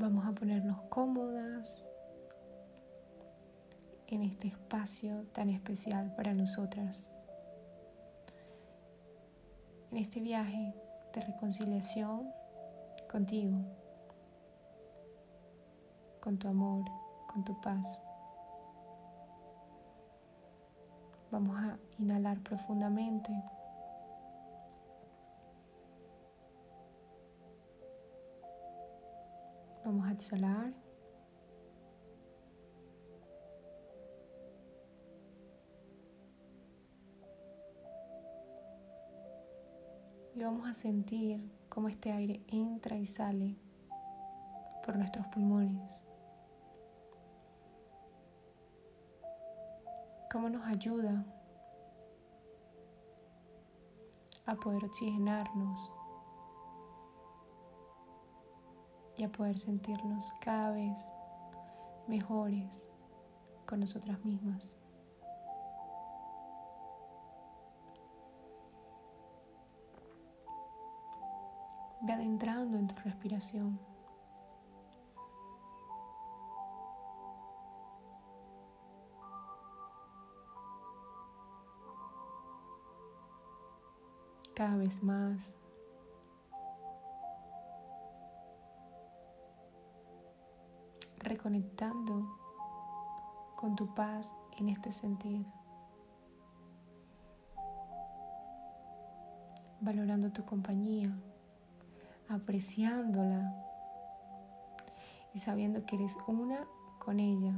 Vamos a ponernos cómodas en este espacio tan especial para nosotras. En este viaje de reconciliación contigo, con tu amor, con tu paz. Vamos a inhalar profundamente. Vamos a exhalar. Y vamos a sentir cómo este aire entra y sale por nuestros pulmones. Cómo nos ayuda a poder oxigenarnos y a poder sentirnos cada vez mejores con nosotras mismas. Ve adentrando en tu respiración. Cada vez más. Reconectando con tu paz en este sentir. Valorando tu compañía apreciándola y sabiendo que eres una con ella.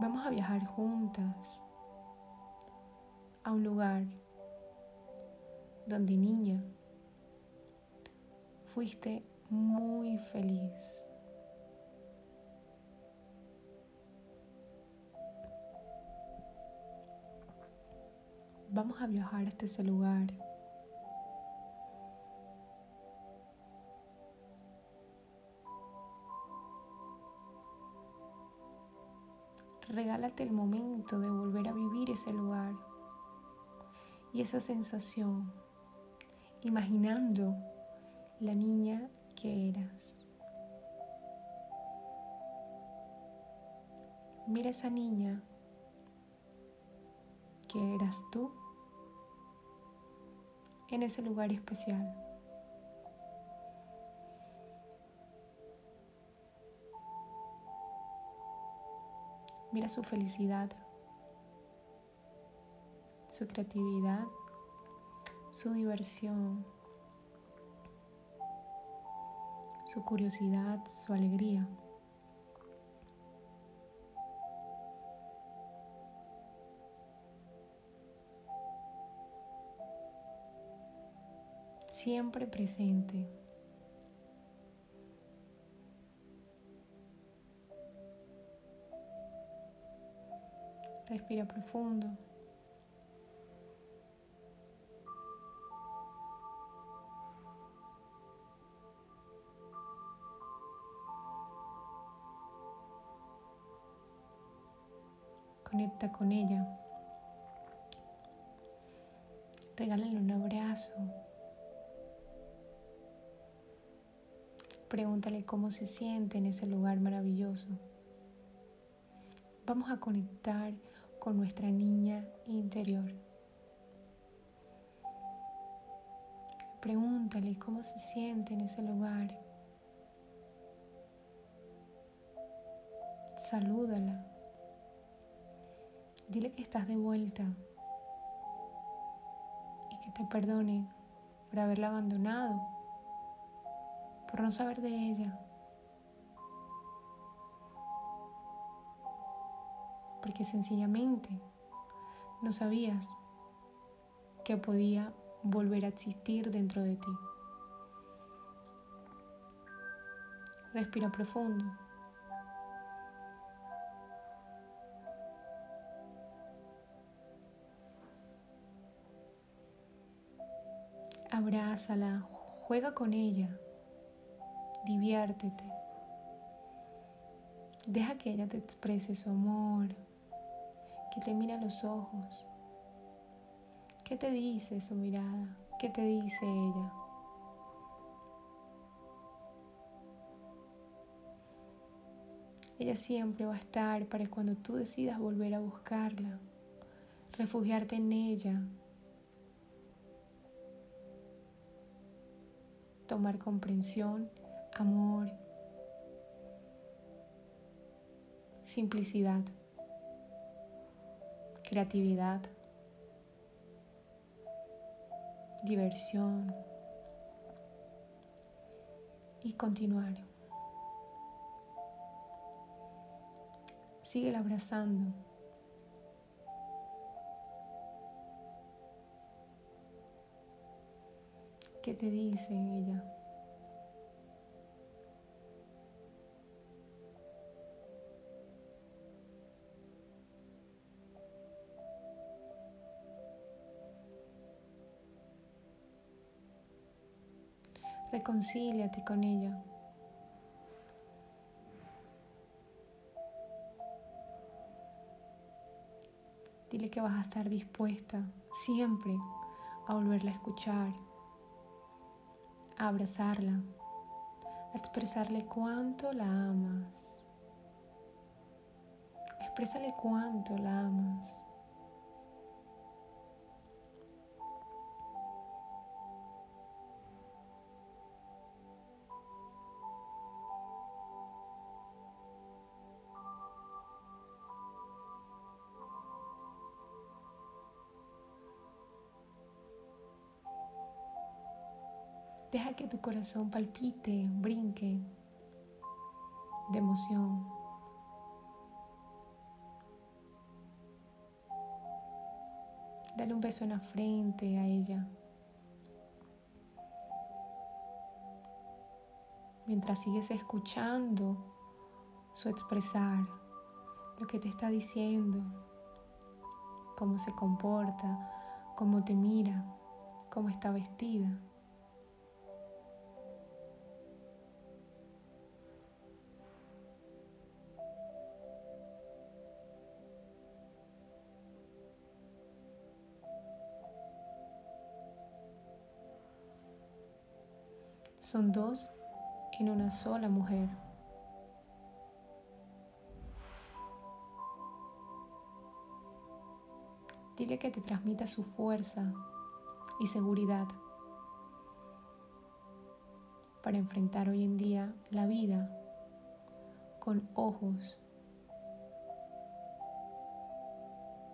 Vamos a viajar juntas a un lugar donde niña fuiste muy feliz. Vamos a viajar hasta ese lugar. Regálate el momento de volver a vivir ese lugar y esa sensación, imaginando la niña que eras. Mira esa niña que eras tú en ese lugar especial. Mira su felicidad, su creatividad, su diversión, su curiosidad, su alegría. siempre presente. Respira profundo. Con ella. Regálale un abrazo. Pregúntale cómo se siente en ese lugar maravilloso. Vamos a conectar con nuestra niña interior. Pregúntale cómo se siente en ese lugar. Salúdala. Dile que estás de vuelta y que te perdone por haberla abandonado por no saber de ella. Porque sencillamente no sabías que podía volver a existir dentro de ti. Respira profundo. Abrázala, juega con ella diviértete. Deja que ella te exprese su amor, que te mire a los ojos, ¿Qué te dice su mirada? ¿Qué te dice ella? Ella siempre va a estar para cuando tú decidas volver a buscarla, refugiarte en ella, tomar comprensión, amor, simplicidad, creatividad, diversión y continuar. Sigue abrazando. ¿Qué te dice ella? Reconcíliate con ella. Dile que vas a estar dispuesta siempre a volverla a escuchar, abrazarla, expresarle cuánto la amas. Exprésale cuánto la amas. Deja que tu corazón palpite, brinque de emoción. Dale un beso en la frente a ella. Mientras sigues escuchando su expresar, lo que te está diciendo, cómo se comporta, cómo te mira, cómo está vestida. Son dos en una sola mujer. Dile que te transmita su fuerza y seguridad para enfrentar hoy en día la vida con ojos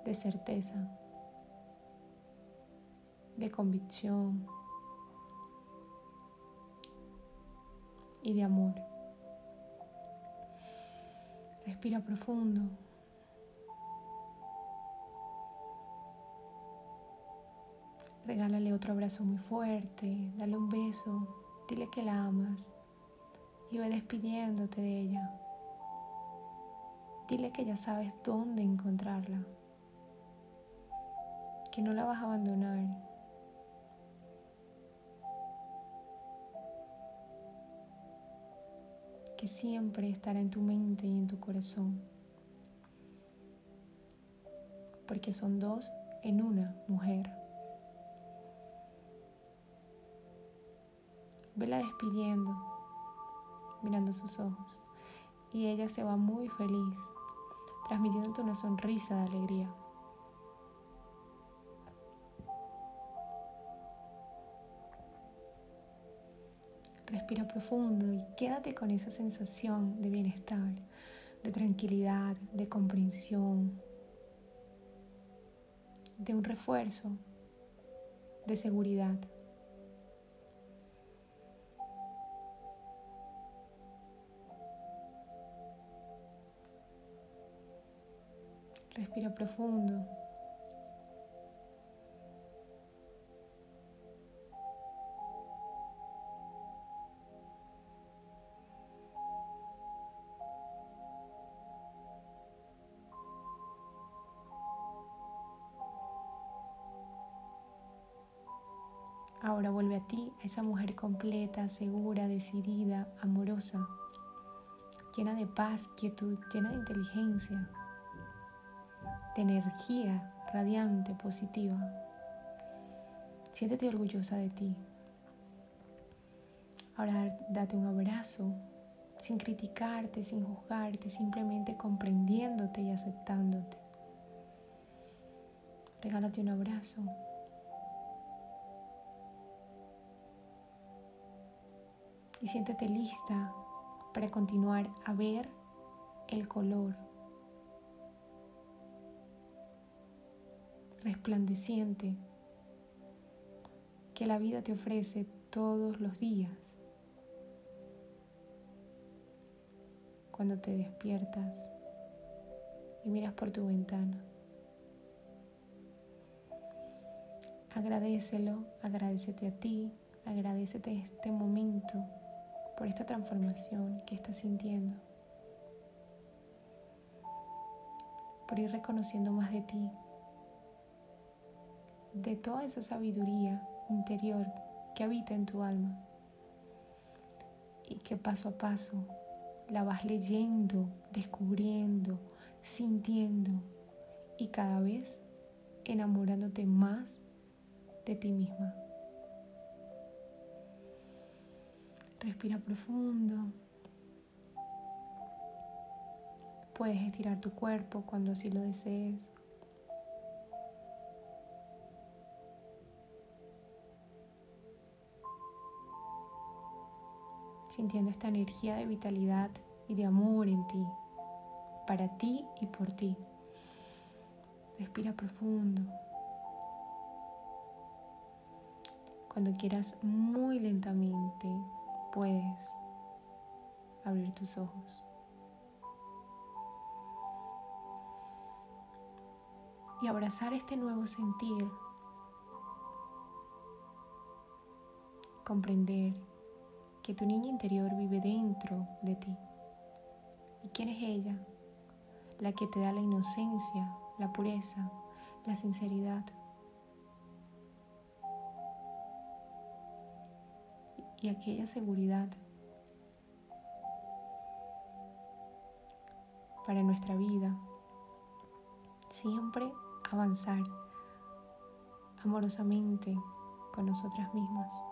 de certeza, de convicción, y de amor. Respira profundo. Regálale otro abrazo muy fuerte, dale un beso, dile que la amas y ve despidiéndote de ella. Dile que ya sabes dónde encontrarla, que no la vas a abandonar que siempre estará en tu mente y en tu corazón. Porque son dos en una mujer. Vela despidiendo, mirando sus ojos. Y ella se va muy feliz, transmitiéndote una sonrisa de alegría. Respira profundo y quédate con esa sensación de bienestar, de tranquilidad, de comprensión, de un refuerzo, de seguridad. Respira profundo. Ti, a esa mujer completa, segura, decidida, amorosa, llena de paz, quietud, llena de inteligencia, de energía radiante, positiva. Siéntete orgullosa de ti. Ahora date un abrazo sin criticarte, sin juzgarte, simplemente comprendiéndote y aceptándote. Regálate un abrazo. Y siéntete lista para continuar a ver el color resplandeciente que la vida te ofrece todos los días. Cuando te despiertas y miras por tu ventana. Agradecelo, agradecete a ti, agradecete este momento por esta transformación que estás sintiendo, por ir reconociendo más de ti, de toda esa sabiduría interior que habita en tu alma. Y que paso a paso la vas leyendo, descubriendo, sintiendo. Y cada vez enamorándote más de ti misma. Respira profundo. Puedes estirar tu cuerpo cuando así lo desees. sintiendo esta energía de vitalidad y de amor en ti, para ti y por ti. Respira profundo. Cuando quieras muy lentamente, puedes abrir tus ojos. Y abrazar este nuevo sentir. Comprender que tu niña interior vive dentro de ti. ¿Y quién es ella? La que te da la inocencia, la pureza, la sinceridad. Y aquella seguridad para nuestra vida. Siempre avanzar amorosamente con nosotras mismas.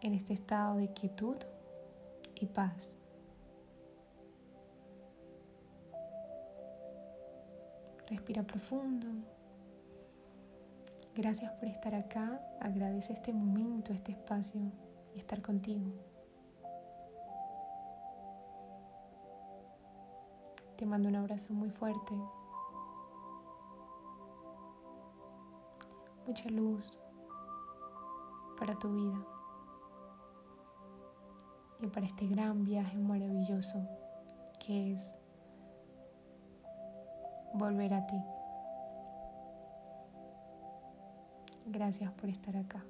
en este estado de quietud y paz. Respira profundo. Gracias por estar acá. Agradece este momento, este espacio y estar contigo. Te mando un abrazo muy fuerte. Mucha luz para tu vida y para este gran viaje maravilloso que es volver a ti. Gracias por estar acá.